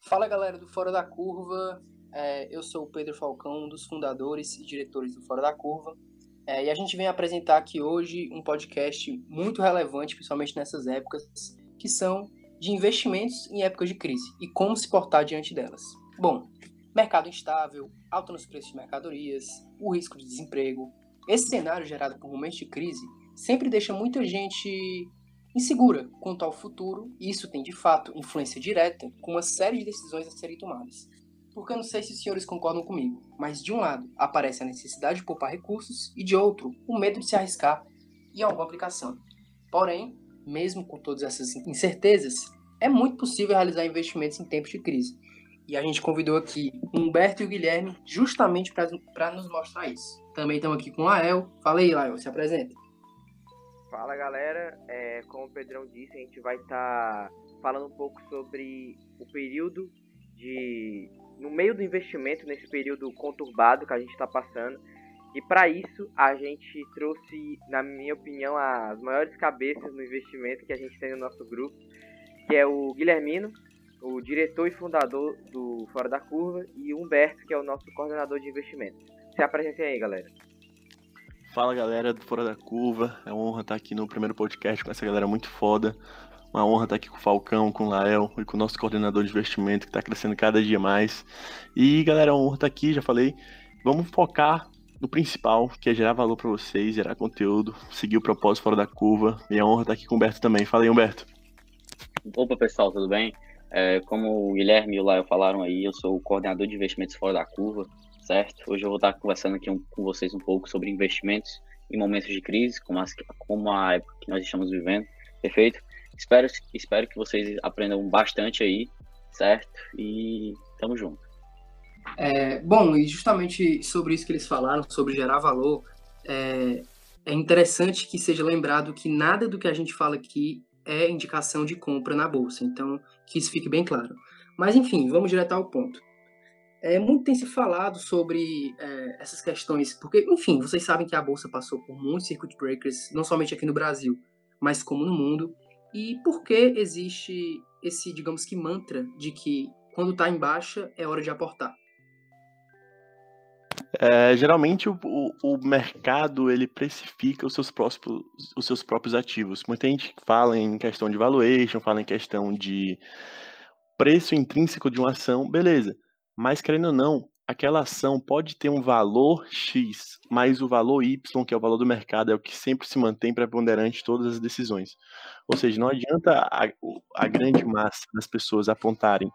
Fala galera do Fora da Curva, é, eu sou o Pedro Falcão, um dos fundadores e diretores do Fora da Curva, é, e a gente vem apresentar aqui hoje um podcast muito relevante, principalmente nessas épocas, que são de investimentos em épocas de crise e como se portar diante delas. Bom, mercado instável, alta nos preços de mercadorias, o risco de desemprego. Esse cenário gerado por momentos de crise sempre deixa muita gente insegura quanto ao futuro, e isso tem de fato influência direta com uma série de decisões a serem tomadas. Porque eu não sei se os senhores concordam comigo, mas de um lado aparece a necessidade de poupar recursos e de outro o medo de se arriscar em alguma aplicação. Porém, mesmo com todas essas incertezas, é muito possível realizar investimentos em tempos de crise. E a gente convidou aqui Humberto e o Guilherme justamente para nos mostrar isso. Também estamos aqui com o Lael. Fala aí, Lael, se apresenta. Fala galera, é, como o Pedrão disse, a gente vai estar tá falando um pouco sobre o período de. no meio do investimento, nesse período conturbado que a gente está passando. E para isso a gente trouxe, na minha opinião, as maiores cabeças no investimento que a gente tem no nosso grupo, que é o Guilhermino, o diretor e fundador do Fora da Curva, e o Humberto, que é o nosso coordenador de investimento. Se apresentem aí, galera. Fala galera do Fora da Curva, é uma honra estar aqui no primeiro podcast com essa galera muito foda. Uma honra estar aqui com o Falcão, com o Lael e com o nosso coordenador de investimento que está crescendo cada dia mais. E galera, é uma honra estar aqui, já falei. Vamos focar no principal, que é gerar valor para vocês, gerar conteúdo, seguir o propósito fora da curva. E é uma honra estar aqui com o Humberto também. Fala aí, Humberto. Opa, pessoal, tudo bem? É, como o Guilherme e o Lael falaram aí, eu sou o coordenador de investimentos fora da curva certo? Hoje eu vou estar conversando aqui um, com vocês um pouco sobre investimentos em momentos de crise, como, as, como a época que nós estamos vivendo, perfeito? Espero, espero que vocês aprendam bastante aí, certo? E tamo junto. É, bom, e justamente sobre isso que eles falaram, sobre gerar valor, é, é interessante que seja lembrado que nada do que a gente fala aqui é indicação de compra na bolsa, então que isso fique bem claro. Mas enfim, vamos direto ao ponto. É, muito tem se falado sobre é, essas questões, porque, enfim, vocês sabem que a Bolsa passou por muitos circuit breakers, não somente aqui no Brasil, mas como no mundo. E por que existe esse, digamos que, mantra de que quando está em baixa é hora de aportar? É, geralmente o, o, o, mercado ele precifica os seus, próprios, os seus próprios ativos. Muita gente fala em questão de valuation, fala em questão de preço intrínseco de uma ação, beleza. Mas, querendo ou não, aquela ação pode ter um valor X, mas o valor Y, que é o valor do mercado, é o que sempre se mantém preponderante em todas as decisões. Ou seja, não adianta a, a grande massa das pessoas apontarem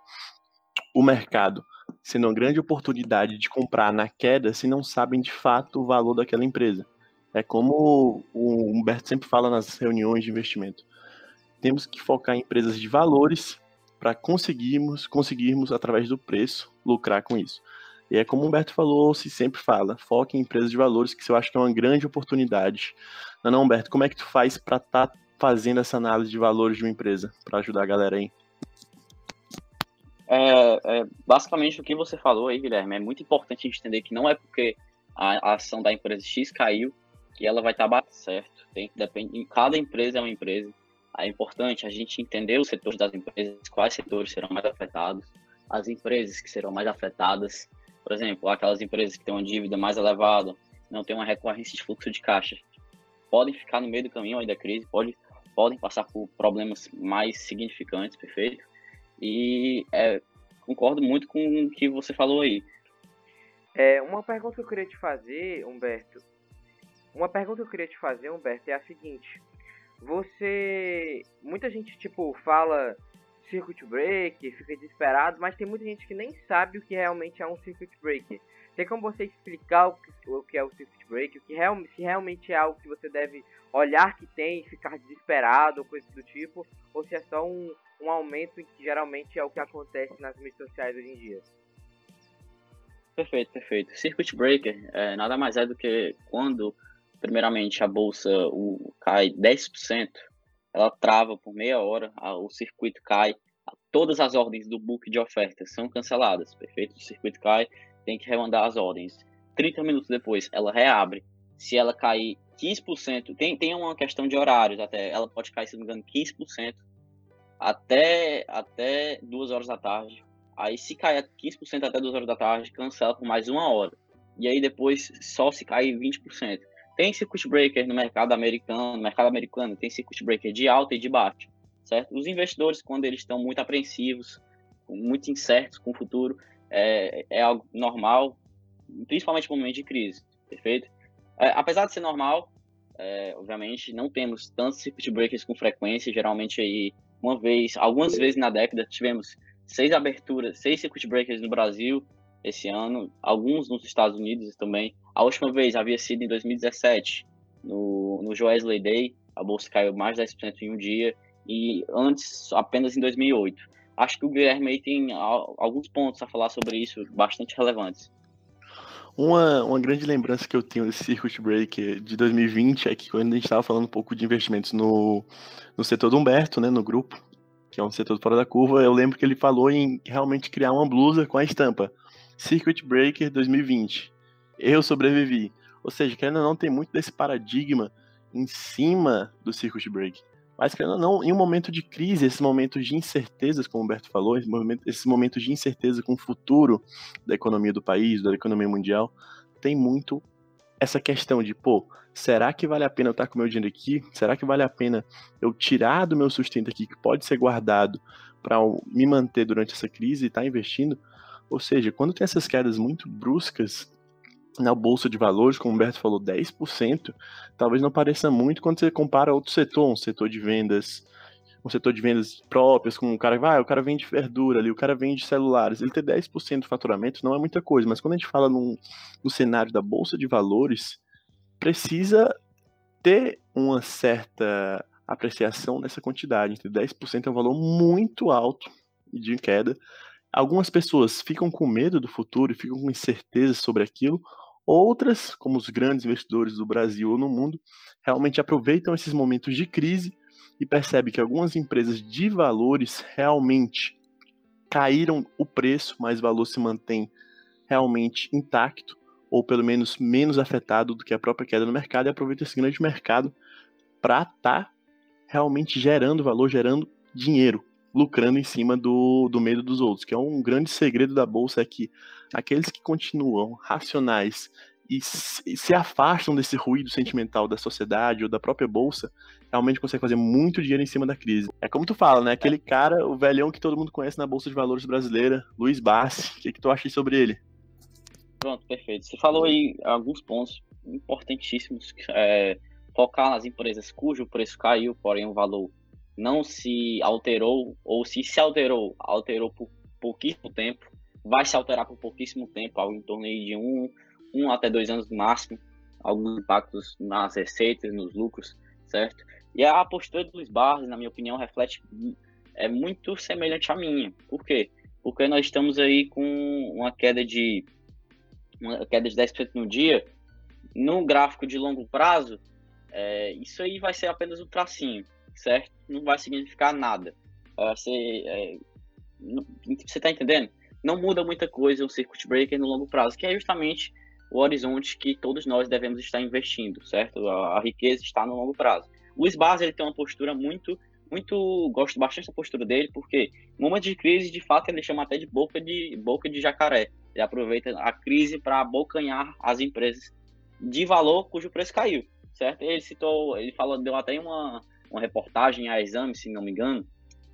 o mercado sendo uma grande oportunidade de comprar na queda se não sabem de fato o valor daquela empresa. É como o Humberto sempre fala nas reuniões de investimento. Temos que focar em empresas de valores para conseguirmos, conseguirmos, através do preço, lucrar com isso. E é como o Humberto falou, se sempre fala, foque em empresas de valores, que eu acho que é uma grande oportunidade. Não, não, Humberto, como é que tu faz para estar tá fazendo essa análise de valores de uma empresa, para ajudar a galera aí? É, é, basicamente o que você falou aí, Guilherme, é muito importante a gente entender que não é porque a, a ação da empresa X caiu que ela vai estar tá certo. Tem, depende, cada empresa é uma empresa é importante a gente entender os setores das empresas, quais setores serão mais afetados, as empresas que serão mais afetadas, por exemplo, aquelas empresas que têm uma dívida mais elevada, não têm uma recorrência de fluxo de caixa, podem ficar no meio do caminho aí da crise, pode, podem passar por problemas mais significantes, perfeito? E é, concordo muito com o que você falou aí. É, uma pergunta que eu queria te fazer, Humberto. Uma pergunta que eu queria te fazer, Humberto, é a seguinte você. Muita gente, tipo, fala circuit breaker, fica desesperado, mas tem muita gente que nem sabe o que realmente é um circuit breaker. Tem como você explicar o que, o que é o circuit breaker, o que real, se realmente é algo que você deve olhar que tem e ficar desesperado ou coisa do tipo, ou se é só um, um aumento que geralmente é o que acontece nas mídias sociais hoje em dia? Perfeito, perfeito. Circuit breaker é, nada mais é do que quando primeiramente a bolsa o, cai 10%, ela trava por meia hora, a, o circuito cai, a, todas as ordens do book de ofertas são canceladas, perfeito? O circuito cai, tem que remandar as ordens. 30 minutos depois, ela reabre. Se ela cair 15%, tem, tem uma questão de horários até, ela pode cair, se não me engano, 15% até, até 2 horas da tarde. Aí se cair 15% até 2 horas da tarde, cancela por mais uma hora. E aí depois só se cai 20%. Tem circuit breaker no mercado americano, no mercado americano tem circuit breaker de alta e de baixa, certo? Os investidores, quando eles estão muito apreensivos, muito incertos com o futuro, é, é algo normal, principalmente no momento de crise, perfeito? É, apesar de ser normal, é, obviamente, não temos tantos circuit breakers com frequência, geralmente aí uma vez, algumas vezes na década, tivemos seis aberturas, seis circuit breakers no Brasil esse ano, alguns nos Estados Unidos também. A última vez havia sido em 2017, no, no Joesley Day, a bolsa caiu mais de 10% em um dia, e antes apenas em 2008. Acho que o Guilherme aí tem alguns pontos a falar sobre isso bastante relevantes. Uma, uma grande lembrança que eu tenho desse Circuit Breaker de 2020 é que quando a gente estava falando um pouco de investimentos no, no setor do Humberto, né, no grupo, que é um setor fora da curva, eu lembro que ele falou em realmente criar uma blusa com a estampa Circuit Breaker 2020. Eu sobrevivi. Ou seja, querendo ou não, tem muito desse paradigma em cima do Circuit Breaker. Mas, querendo ou não, em um momento de crise, esses momentos de incertezas, como o Humberto falou, esses momentos, de incerteza com o futuro da economia do país, da economia mundial, tem muito essa questão de, pô, será que vale a pena eu estar com meu dinheiro aqui? Será que vale a pena eu tirar do meu sustento aqui, que pode ser guardado, para me manter durante essa crise e estar tá investindo? Ou seja, quando tem essas quedas muito bruscas, na bolsa de valores, como o Humberto falou, 10%, talvez não pareça muito quando você compara outro setor, um setor de vendas, um setor de vendas próprias, como o cara vai, ah, o cara vende verdura ali, o cara vende celulares, ele ter 10% de faturamento não é muita coisa, mas quando a gente fala num, no cenário da bolsa de valores, precisa ter uma certa apreciação nessa quantidade, entre 10% é um valor muito alto de queda. Algumas pessoas ficam com medo do futuro ficam com incerteza sobre aquilo, Outras, como os grandes investidores do Brasil ou no mundo, realmente aproveitam esses momentos de crise e percebem que algumas empresas de valores realmente caíram o preço, mas o valor se mantém realmente intacto, ou pelo menos menos afetado do que a própria queda no mercado, e aproveita esse grande mercado para estar tá realmente gerando valor, gerando dinheiro, lucrando em cima do, do medo dos outros, que é um grande segredo da bolsa, é que aqueles que continuam racionais e se afastam desse ruído sentimental da sociedade ou da própria bolsa, realmente conseguem fazer muito dinheiro em cima da crise. É como tu fala, né? Aquele cara, o velhão que todo mundo conhece na Bolsa de Valores brasileira, Luiz Bassi. O que, que tu acha sobre ele? Pronto, perfeito. Você falou aí alguns pontos importantíssimos. É, focar nas empresas cujo preço caiu, porém o valor não se alterou, ou se se alterou, alterou por pouquíssimo tempo vai se alterar por pouquíssimo tempo, algo em torno de um, um até dois anos no máximo, alguns impactos nas receitas, nos lucros, certo? E a postura do Luiz Barros, na minha opinião, reflete é muito semelhante à minha. Por quê? Porque nós estamos aí com uma queda de uma queda de 10% no dia, no gráfico de longo prazo, é, isso aí vai ser apenas um tracinho, certo? Não vai significar nada. Você, é, você tá entendendo? não muda muita coisa um circuit breaker no longo prazo, que é justamente o horizonte que todos nós devemos estar investindo, certo? A, a riqueza está no longo prazo. O Sbase ele tem uma postura muito, muito, gosto bastante da postura dele, porque no momento de crise, de fato, ele chama até de boca de boca de jacaré. Ele aproveita a crise para abocanhar as empresas de valor cujo preço caiu, certo? Ele citou, ele falou, deu até uma, uma reportagem a exame, se não me engano,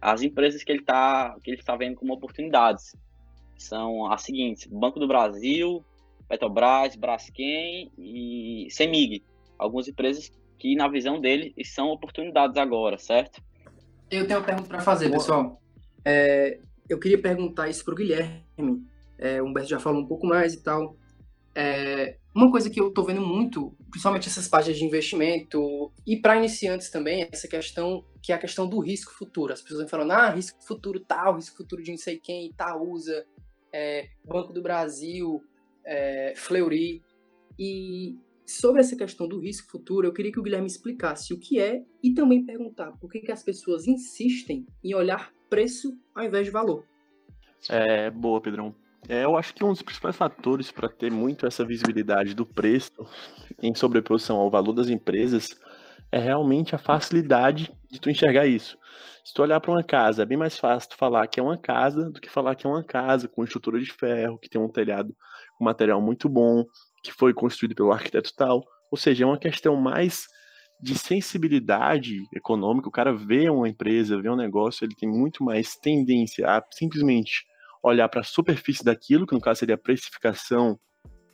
as empresas que ele está que ele está vendo como oportunidades são as seguintes: Banco do Brasil, Petrobras, Braskem e Semig. Algumas empresas que, na visão dele, são oportunidades agora, certo? Eu tenho uma pergunta para fazer, pessoal. É, eu queria perguntar isso para o Guilherme. É, o Humberto já falou um pouco mais e tal. É, uma coisa que eu estou vendo muito, principalmente essas páginas de investimento e para iniciantes também, essa questão que é a questão do risco futuro. As pessoas vão falando, ah, risco futuro tal, risco futuro de não sei quem, Itaúsa, é, Banco do Brasil, é, Fleury. E sobre essa questão do risco futuro, eu queria que o Guilherme explicasse o que é e também perguntar por que, que as pessoas insistem em olhar preço ao invés de valor. É, boa, Pedrão. É, eu acho que um dos principais fatores para ter muito essa visibilidade do preço em sobreposição ao valor das empresas é realmente a facilidade de tu enxergar isso. Se tu olhar para uma casa, é bem mais fácil tu falar que é uma casa do que falar que é uma casa com estrutura de ferro, que tem um telhado com material muito bom, que foi construído pelo arquiteto tal. Ou seja, é uma questão mais de sensibilidade econômica. O cara vê uma empresa, vê um negócio, ele tem muito mais tendência a simplesmente olhar para a superfície daquilo, que no caso seria a precificação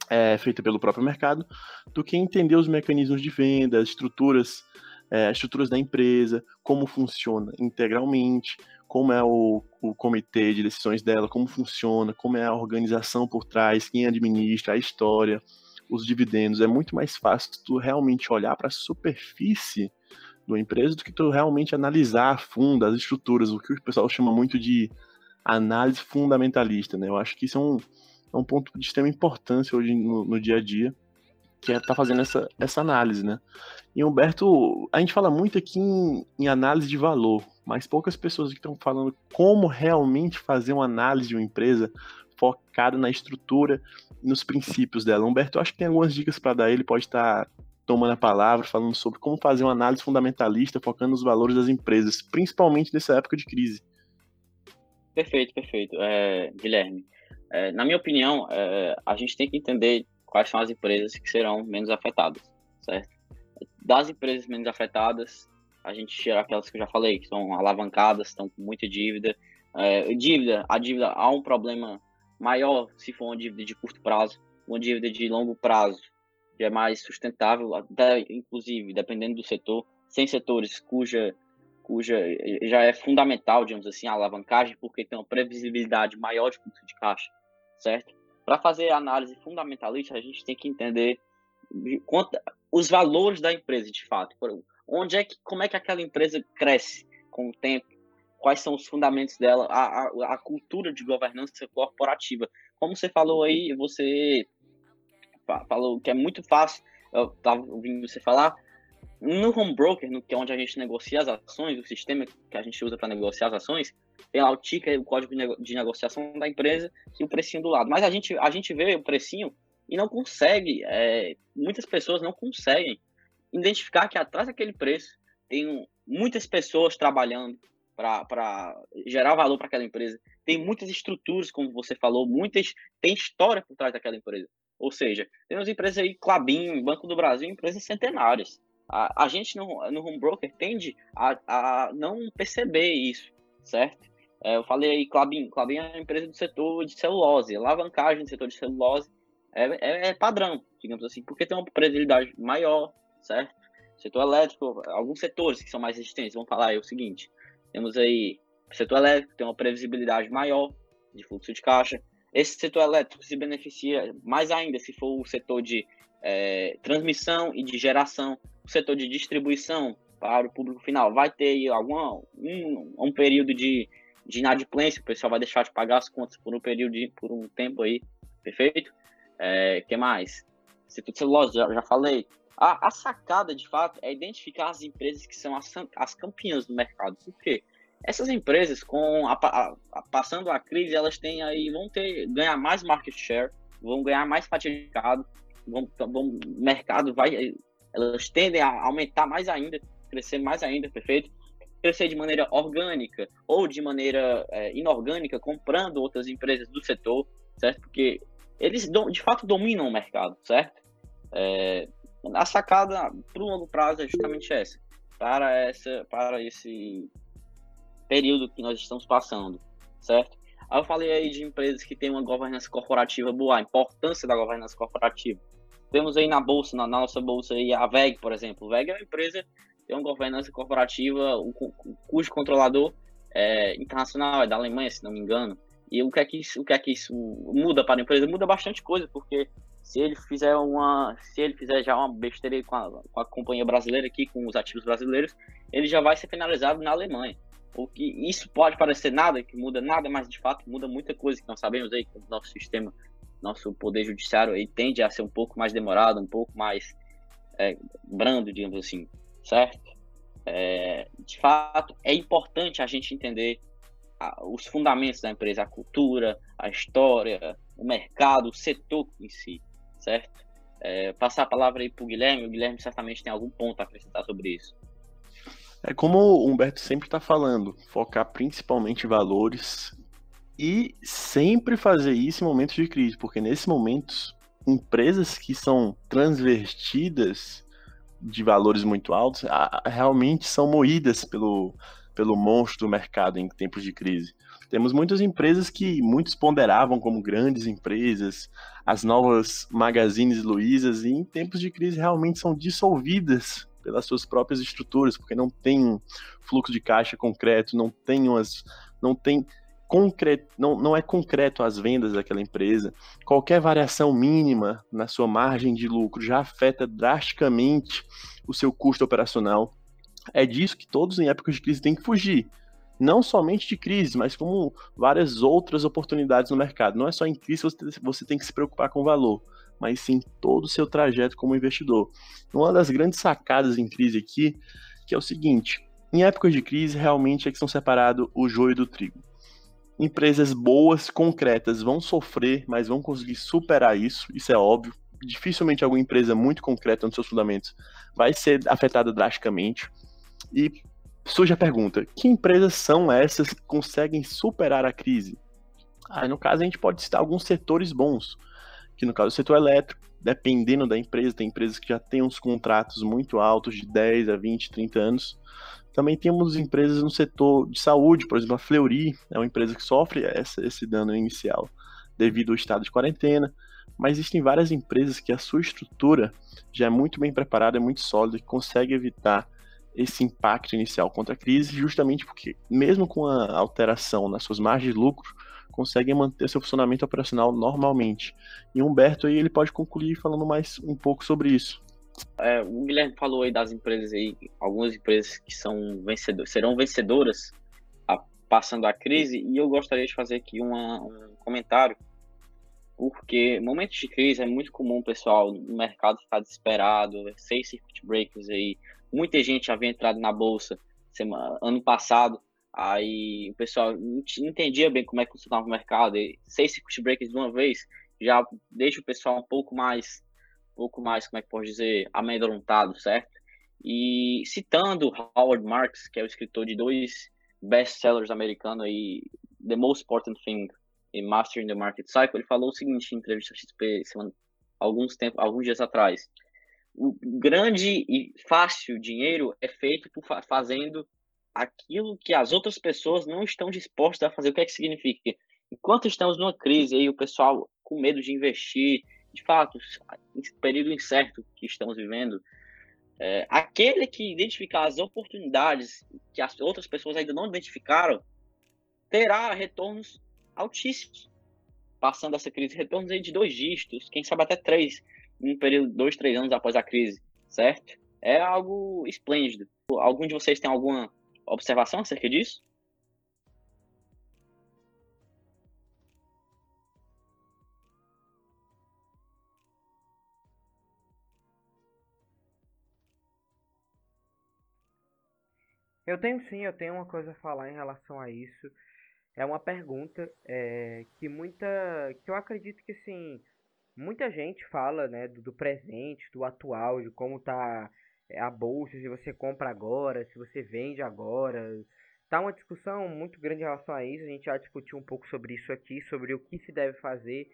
é, feita pelo próprio mercado, do que entender os mecanismos de venda, as estruturas, é, estruturas da empresa, como funciona integralmente, como é o, o comitê de decisões dela, como funciona, como é a organização por trás, quem administra, a história, os dividendos. É muito mais fácil tu realmente olhar para a superfície da empresa do que tu realmente analisar a fundo as estruturas, o que o pessoal chama muito de análise fundamentalista, né? Eu acho que isso é um, é um ponto de extrema importância hoje no, no dia a dia, que é tá fazendo essa, essa análise, né? E Humberto, a gente fala muito aqui em, em análise de valor, mas poucas pessoas estão falando como realmente fazer uma análise de uma empresa focada na estrutura e nos princípios dela. Humberto, eu acho que tem algumas dicas para dar. Ele pode estar tá tomando a palavra, falando sobre como fazer uma análise fundamentalista, focando nos valores das empresas, principalmente nessa época de crise. Perfeito, perfeito. É, Guilherme, é, na minha opinião, é, a gente tem que entender quais são as empresas que serão menos afetadas, certo? Das empresas menos afetadas, a gente tira aquelas que eu já falei, que são alavancadas, estão com muita dívida. É, dívida, a dívida há um problema maior se for uma dívida de curto prazo, uma dívida de longo prazo, que é mais sustentável, até inclusive, dependendo do setor, sem setores cuja cuja já é fundamental, digamos assim, a alavancagem, porque tem uma previsibilidade maior de fluxo de caixa, certo? Para fazer análise fundamentalista, a gente tem que entender quanto, os valores da empresa, de fato. Onde é que, como é que aquela empresa cresce com o tempo? Quais são os fundamentos dela? A, a, a cultura de governança corporativa. Como você falou aí, você falou que é muito fácil. Eu estava ouvindo você falar no home broker, no, que é onde a gente negocia as ações, o sistema que a gente usa para negociar as ações, tem lá o ticker, o código de negociação da empresa e o precinho do lado. Mas a gente, a gente vê o precinho e não consegue, é, muitas pessoas não conseguem identificar que atrás daquele preço tem muitas pessoas trabalhando para gerar valor para aquela empresa. Tem muitas estruturas, como você falou, muitas tem história por trás daquela empresa. Ou seja, temos empresas aí, Clabin, Banco do Brasil, empresas centenárias a, a gente no, no home broker tende a, a não perceber isso, certo? É, eu falei aí, Clabin, Clabin é uma empresa do setor de celulose, alavancagem do setor de celulose é, é, é padrão, digamos assim, porque tem uma previsibilidade maior, certo? Setor elétrico, alguns setores que são mais resistentes, vamos falar aí o seguinte, temos aí setor elétrico tem uma previsibilidade maior de fluxo de caixa, esse setor elétrico se beneficia mais ainda se for o setor de é, transmissão e de geração, setor de distribuição para o público final vai ter algum um, um período de, de inadimplência, o pessoal vai deixar de pagar as contas por um período de, por um tempo aí, perfeito? É, que mais? Setor de celulose, já, já falei. A, a, sacada, de fato, é identificar as empresas que são as, as campeãs do mercado. Por quê? Essas empresas, com a, a, passando a crise, elas têm aí, vão ter, ganhar mais market share, vão ganhar mais fatigado, vão, vão, o mercado vai elas tendem a aumentar mais ainda, crescer mais ainda, perfeito? Crescer de maneira orgânica ou de maneira é, inorgânica, comprando outras empresas do setor, certo? Porque eles de fato dominam o mercado, certo? É, a sacada para o longo prazo é justamente essa, para essa, para esse período que nós estamos passando, certo? Aí eu falei aí de empresas que têm uma governança corporativa boa, a importância da governança corporativa. Temos aí na bolsa, na, nossa bolsa aí, a VEG, por exemplo. A VEG é uma empresa tem uma governança corporativa cujo controlador é internacional, é da Alemanha, se não me engano. E o que é que isso, o que é que isso muda para a empresa? Muda bastante coisa, porque se ele fizer uma, se ele fizer já uma besteira com a, com a companhia brasileira aqui, com os ativos brasileiros, ele já vai ser penalizado na Alemanha. O que isso pode parecer nada, que muda nada, mas de fato muda muita coisa que nós sabemos aí com o nosso sistema nosso poder judiciário aí tende a ser um pouco mais demorado, um pouco mais é, brando, digamos assim, certo? É, de fato, é importante a gente entender a, os fundamentos da empresa, a cultura, a história, o mercado, o setor em si, certo? É, passar a palavra aí para o Guilherme, o Guilherme certamente tem algum ponto a acrescentar sobre isso. É como o Humberto sempre está falando, focar principalmente em valores e sempre fazer isso em momentos de crise, porque nesses momentos, empresas que são transvertidas de valores muito altos realmente são moídas pelo, pelo monstro do mercado em tempos de crise. Temos muitas empresas que muitos ponderavam como grandes empresas, as novas Magazines Luizas, e em tempos de crise realmente são dissolvidas pelas suas próprias estruturas, porque não tem fluxo de caixa concreto, não tem umas, não tem não, não é concreto as vendas daquela empresa. Qualquer variação mínima na sua margem de lucro já afeta drasticamente o seu custo operacional. É disso que todos em épocas de crise têm que fugir. Não somente de crise, mas como várias outras oportunidades no mercado. Não é só em crise você, você tem que se preocupar com o valor, mas sim todo o seu trajeto como investidor. Uma das grandes sacadas em crise aqui, que é o seguinte, em épocas de crise, realmente é que são separados o joio do trigo. Empresas boas, concretas, vão sofrer, mas vão conseguir superar isso, isso é óbvio. Dificilmente alguma empresa muito concreta nos seus fundamentos vai ser afetada drasticamente. E surge a pergunta: que empresas são essas que conseguem superar a crise? Ah, no caso, a gente pode citar alguns setores bons, que no caso o setor elétrico, dependendo da empresa, tem empresas que já têm uns contratos muito altos, de 10 a 20, 30 anos. Também temos empresas no setor de saúde, por exemplo, a Fleury é uma empresa que sofre essa, esse dano inicial devido ao estado de quarentena, mas existem várias empresas que a sua estrutura já é muito bem preparada, é muito sólida, e consegue evitar esse impacto inicial contra a crise, justamente porque, mesmo com a alteração nas suas margens de lucro, conseguem manter seu funcionamento operacional normalmente. E Humberto aí ele pode concluir falando mais um pouco sobre isso. É, o Guilherme falou aí das empresas aí, algumas empresas que são vencedor, serão vencedoras a, passando a crise, e eu gostaria de fazer aqui uma, um comentário, porque momentos de crise é muito comum, pessoal, no mercado ficar desesperado, seis circuit breakers aí, muita gente havia entrado na bolsa semana, ano passado, aí o pessoal não entendia bem como é que funcionava o mercado, e seis circuit breakers de uma vez já deixa o pessoal um pouco mais, pouco mais, como é que pode dizer, amedrontado, certo? E citando Howard Marks, que é o escritor de dois best-sellers americanos aí, The Most Important Thing e Mastering the Market Cycle, ele falou o seguinte em entrevista XP semana, alguns tempos, alguns dias atrás o grande e fácil dinheiro é feito por fazendo aquilo que as outras pessoas não estão dispostas a fazer. O que é que significa? Enquanto estamos numa crise aí, o pessoal com medo de investir, de fato, período incerto que estamos vivendo, é, aquele que identificar as oportunidades que as outras pessoas ainda não identificaram, terá retornos altíssimos. Passando essa crise, retornos aí de dois dígitos, quem sabe até três um período, dois, três anos após a crise, certo? É algo esplêndido. Algum de vocês tem alguma observação acerca disso? Eu tenho sim, eu tenho uma coisa a falar em relação a isso. É uma pergunta é, que muita. que eu acredito que sim muita gente fala, né, do, do, presente, do atual, de como tá é, a bolsa, se você compra agora, se você vende agora. Tá uma discussão muito grande em relação a isso. A gente já discutiu um pouco sobre isso aqui, sobre o que se deve fazer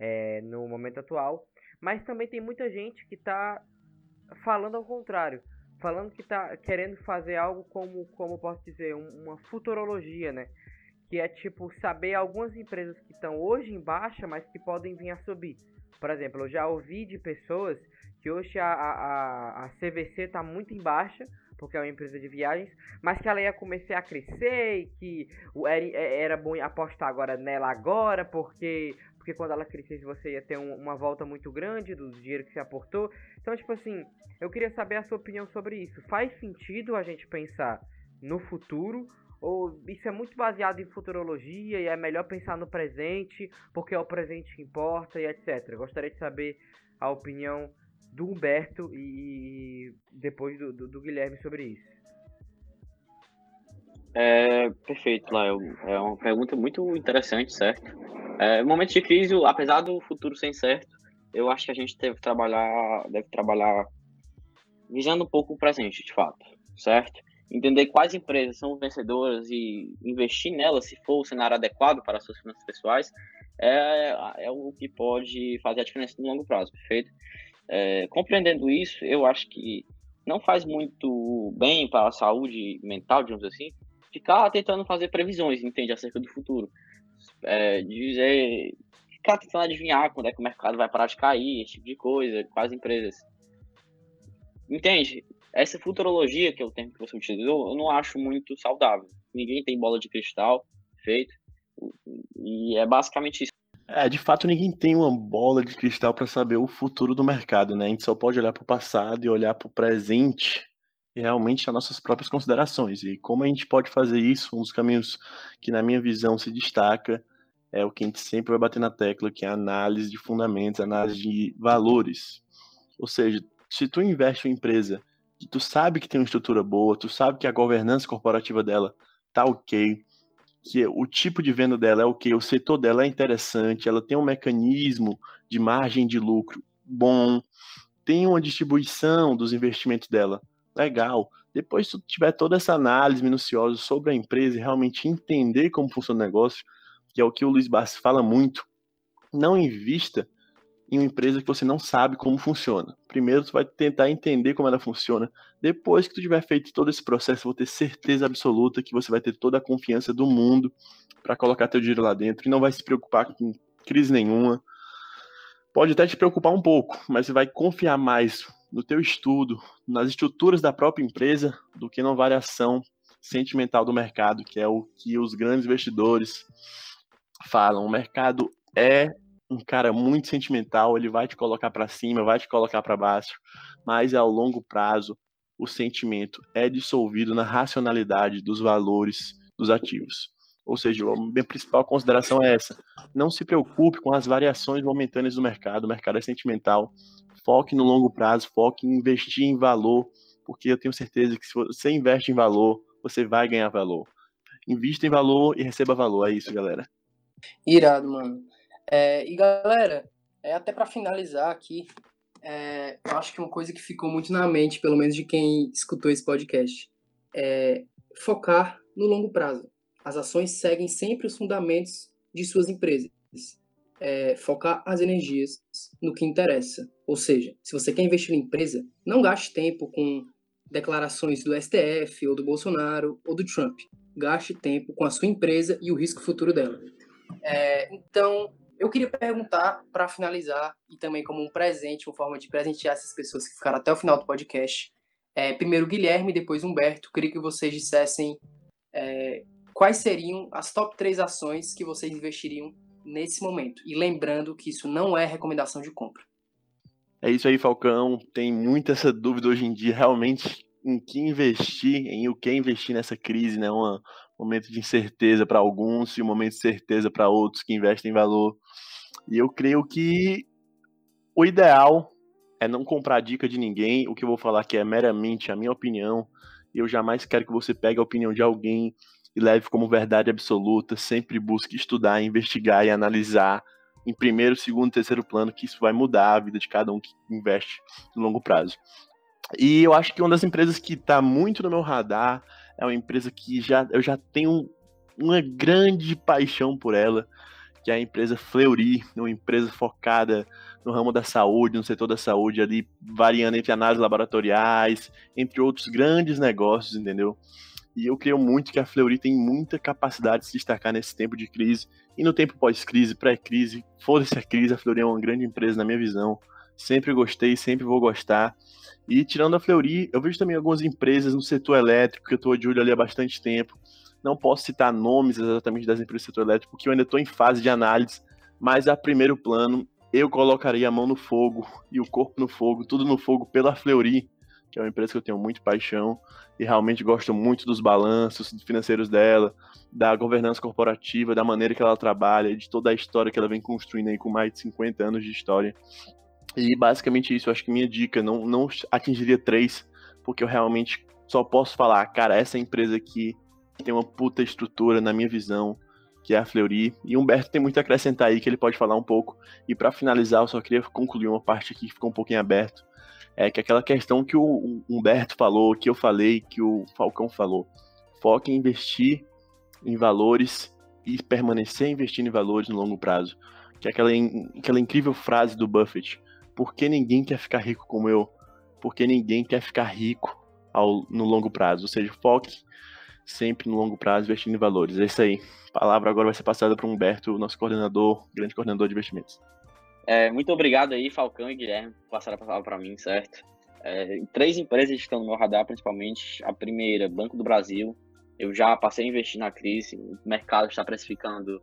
é, no momento atual. Mas também tem muita gente que está falando ao contrário, falando que está querendo fazer algo como, como posso dizer, um, uma futurologia, né? Que é tipo saber algumas empresas que estão hoje em baixa, mas que podem vir a subir. Por exemplo, eu já ouvi de pessoas que hoje a, a, a CVC está muito em baixa, porque é uma empresa de viagens, mas que ela ia começar a crescer e que era, era bom apostar agora nela agora, porque, porque quando ela crescesse você ia ter um, uma volta muito grande do dinheiro que você aportou. Então, tipo assim, eu queria saber a sua opinião sobre isso. Faz sentido a gente pensar no futuro ou isso é muito baseado em futurologia e é melhor pensar no presente, porque é o presente que importa e etc. Gostaria de saber a opinião do Humberto e depois do, do, do Guilherme sobre isso. É, perfeito, Lael. É uma pergunta muito interessante, certo? É, momentos de crise, apesar do futuro ser incerto, eu acho que a gente deve trabalhar, deve trabalhar visando um pouco o presente, de fato, certo? Entender quais empresas são vencedoras e investir nelas, se for o cenário adequado para as suas finanças pessoais, é, é o que pode fazer a diferença no longo prazo, perfeito? É, compreendendo isso, eu acho que não faz muito bem para a saúde mental, digamos assim, ficar tentando fazer previsões, entende, acerca do futuro. É, dizer, ficar tentando adivinhar quando é que o mercado vai parar de cair, esse tipo de coisa, quais empresas. Entende? Essa futurologia, que é o termo que você utilizou, eu não acho muito saudável. Ninguém tem bola de cristal feito. E é basicamente isso. É, de fato, ninguém tem uma bola de cristal para saber o futuro do mercado, né? A gente só pode olhar para o passado e olhar para o presente realmente as nossas próprias considerações. E como a gente pode fazer isso? Um dos caminhos que, na minha visão, se destaca é o que a gente sempre vai bater na tecla, que é a análise de fundamentos, análise de valores. Ou seja, se tu investe em uma empresa que tu sabe que tem uma estrutura boa, tu sabe que a governança corporativa dela tá ok, que o tipo de venda dela é ok, o setor dela é interessante, ela tem um mecanismo de margem de lucro bom, tem uma distribuição dos investimentos dela legal. Depois tu tiver toda essa análise minuciosa sobre a empresa e realmente entender como funciona o negócio, que é o que o Luiz Bassi fala muito, não invista em uma empresa que você não sabe como funciona. Primeiro tu vai tentar entender como ela funciona. Depois que tu tiver feito todo esse processo, vou ter certeza absoluta que você vai ter toda a confiança do mundo para colocar teu dinheiro lá dentro e não vai se preocupar com crise nenhuma. Pode até te preocupar um pouco, mas você vai confiar mais no teu estudo, nas estruturas da própria empresa, do que na variação sentimental do mercado, que é o que os grandes investidores falam. O mercado é um cara muito sentimental, ele vai te colocar para cima, vai te colocar para baixo, mas ao longo prazo o sentimento é dissolvido na racionalidade dos valores dos ativos. Ou seja, a minha principal consideração é essa: não se preocupe com as variações momentâneas do mercado, o mercado é sentimental. Foque no longo prazo, foque em investir em valor, porque eu tenho certeza que se você investe em valor, você vai ganhar valor. Invista em valor e receba valor. É isso, galera. Irado, mano. É, e galera, é, até para finalizar aqui, é, eu acho que uma coisa que ficou muito na mente, pelo menos de quem escutou esse podcast, é focar no longo prazo. As ações seguem sempre os fundamentos de suas empresas. É, focar as energias no que interessa. Ou seja, se você quer investir em empresa, não gaste tempo com declarações do STF ou do Bolsonaro ou do Trump. Gaste tempo com a sua empresa e o risco futuro dela. É, então, eu queria perguntar, para finalizar, e também como um presente, uma forma de presentear essas pessoas que ficaram até o final do podcast, é, primeiro Guilherme, depois Humberto, queria que vocês dissessem é, quais seriam as top 3 ações que vocês investiriam nesse momento. E lembrando que isso não é recomendação de compra. É isso aí, Falcão. Tem muita essa dúvida hoje em dia, realmente, em que investir, em o que investir nessa crise, né? Um momento de incerteza para alguns e um momento de certeza para outros que investem em valor. E eu creio que o ideal é não comprar dica de ninguém. O que eu vou falar aqui é meramente a minha opinião. Eu jamais quero que você pegue a opinião de alguém e leve como verdade absoluta. Sempre busque estudar, investigar e analisar em primeiro, segundo, terceiro plano, que isso vai mudar a vida de cada um que investe no longo prazo. E eu acho que uma das empresas que está muito no meu radar é uma empresa que já, eu já tenho uma grande paixão por ela, que é a empresa Fleury, uma empresa focada no ramo da saúde, no setor da saúde ali, variando entre análises laboratoriais, entre outros grandes negócios, entendeu? E eu creio muito que a Fleury tem muita capacidade de se destacar nesse tempo de crise e no tempo pós-crise, pré-crise. Foda-se a crise, a Fleury é uma grande empresa na minha visão. Sempre gostei, sempre vou gostar. E tirando a Fleury, eu vejo também algumas empresas no setor elétrico que eu estou de olho ali há bastante tempo. Não posso citar nomes exatamente das empresas do setor elétrico, porque eu ainda estou em fase de análise, mas a primeiro plano eu colocaria a mão no fogo e o corpo no fogo, tudo no fogo pela Fleury, que é uma empresa que eu tenho muito paixão e realmente gosto muito dos balanços financeiros dela, da governança corporativa, da maneira que ela trabalha, de toda a história que ela vem construindo aí com mais de 50 anos de história. E basicamente isso, acho que minha dica não, não atingiria três, porque eu realmente só posso falar, cara, essa empresa aqui tem uma puta estrutura, na minha visão, que é a Fleury. E Humberto tem muito a acrescentar aí, que ele pode falar um pouco. E para finalizar, eu só queria concluir uma parte aqui que ficou um pouquinho aberto. É que aquela questão que o Humberto falou, que eu falei, que o Falcão falou. Foque em investir em valores e permanecer investindo em valores no longo prazo. Que é aquela, aquela incrível frase do Buffett. Por que ninguém quer ficar rico como eu? Porque ninguém quer ficar rico ao, no longo prazo. Ou seja, foque sempre no longo prazo investindo em valores. É isso aí. A palavra agora vai ser passada para o Humberto, nosso coordenador, grande coordenador de investimentos. É, muito obrigado aí, Falcão e Guilherme, por passar a palavra para mim, certo? É, três empresas estão no meu radar, principalmente. A primeira, Banco do Brasil. Eu já passei a investir na crise. O mercado está precificando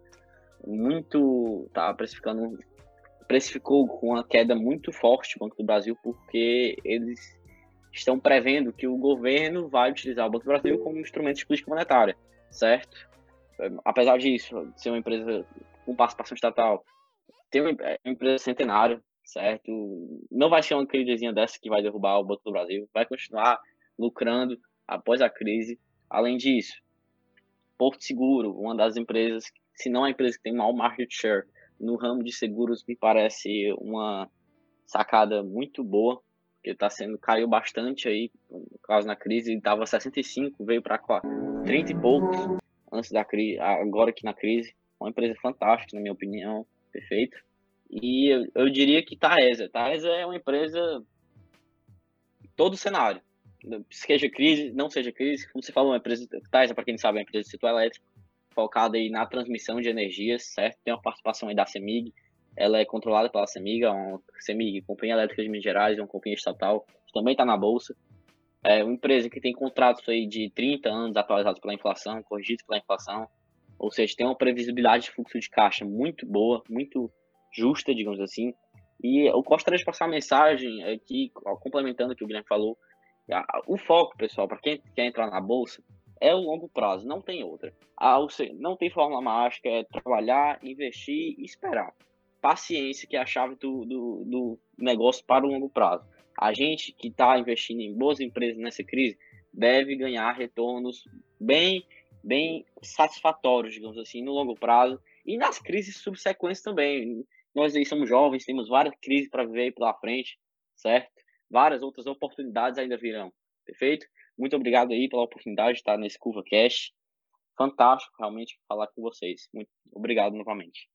muito. Está precificando. Precificou com uma queda muito forte o Banco do Brasil, porque eles estão prevendo que o governo vai utilizar o Banco do Brasil como instrumento de política monetária, certo? Apesar disso, ser uma empresa com participação estatal, ter uma empresa centenária, certo? Não vai ser uma crisezinha dessa que vai derrubar o Banco do Brasil, vai continuar lucrando após a crise. Além disso, Porto Seguro, uma das empresas, se não a empresa que tem maior market share no ramo de seguros, me parece uma sacada muito boa, porque tá sendo caiu bastante aí, por causa da crise, estava 65, veio para 30 e poucos antes da crise, agora que na crise, uma empresa fantástica, na minha opinião, perfeito. E eu, eu diria que Taesa, Taesa é uma empresa todo cenário, seja crise, não seja crise, como você falou, uma empresa Taesa, para quem não sabe, é uma empresa de setor elétrico, focada aí na transmissão de energias, certo? Tem uma participação aí da CEMIG, ela é controlada pela CEMIG, é uma CEMIG, Companhia Elétrica de Minas Gerais, é uma companhia estatal, também está na Bolsa. É uma empresa que tem contratos aí de 30 anos atualizados pela inflação, corrigidos pela inflação, ou seja, tem uma previsibilidade de fluxo de caixa muito boa, muito justa, digamos assim. E eu gostaria de passar uma mensagem aqui, complementando o que o Guilherme falou. O foco, pessoal, para quem quer entrar na bolsa, é o longo prazo, não tem outra. Não tem fórmula mágica, é trabalhar, investir e esperar paciência, que é a chave do, do, do negócio para o longo prazo. A gente que está investindo em boas empresas nessa crise deve ganhar retornos bem, bem satisfatórios, digamos assim, no longo prazo e nas crises subsequentes também. Nós aí somos jovens, temos várias crises para viver pela frente, certo? Várias outras oportunidades ainda virão, perfeito? Muito obrigado aí pela oportunidade de estar nesse Curva Cash. Fantástico realmente falar com vocês. Muito obrigado novamente.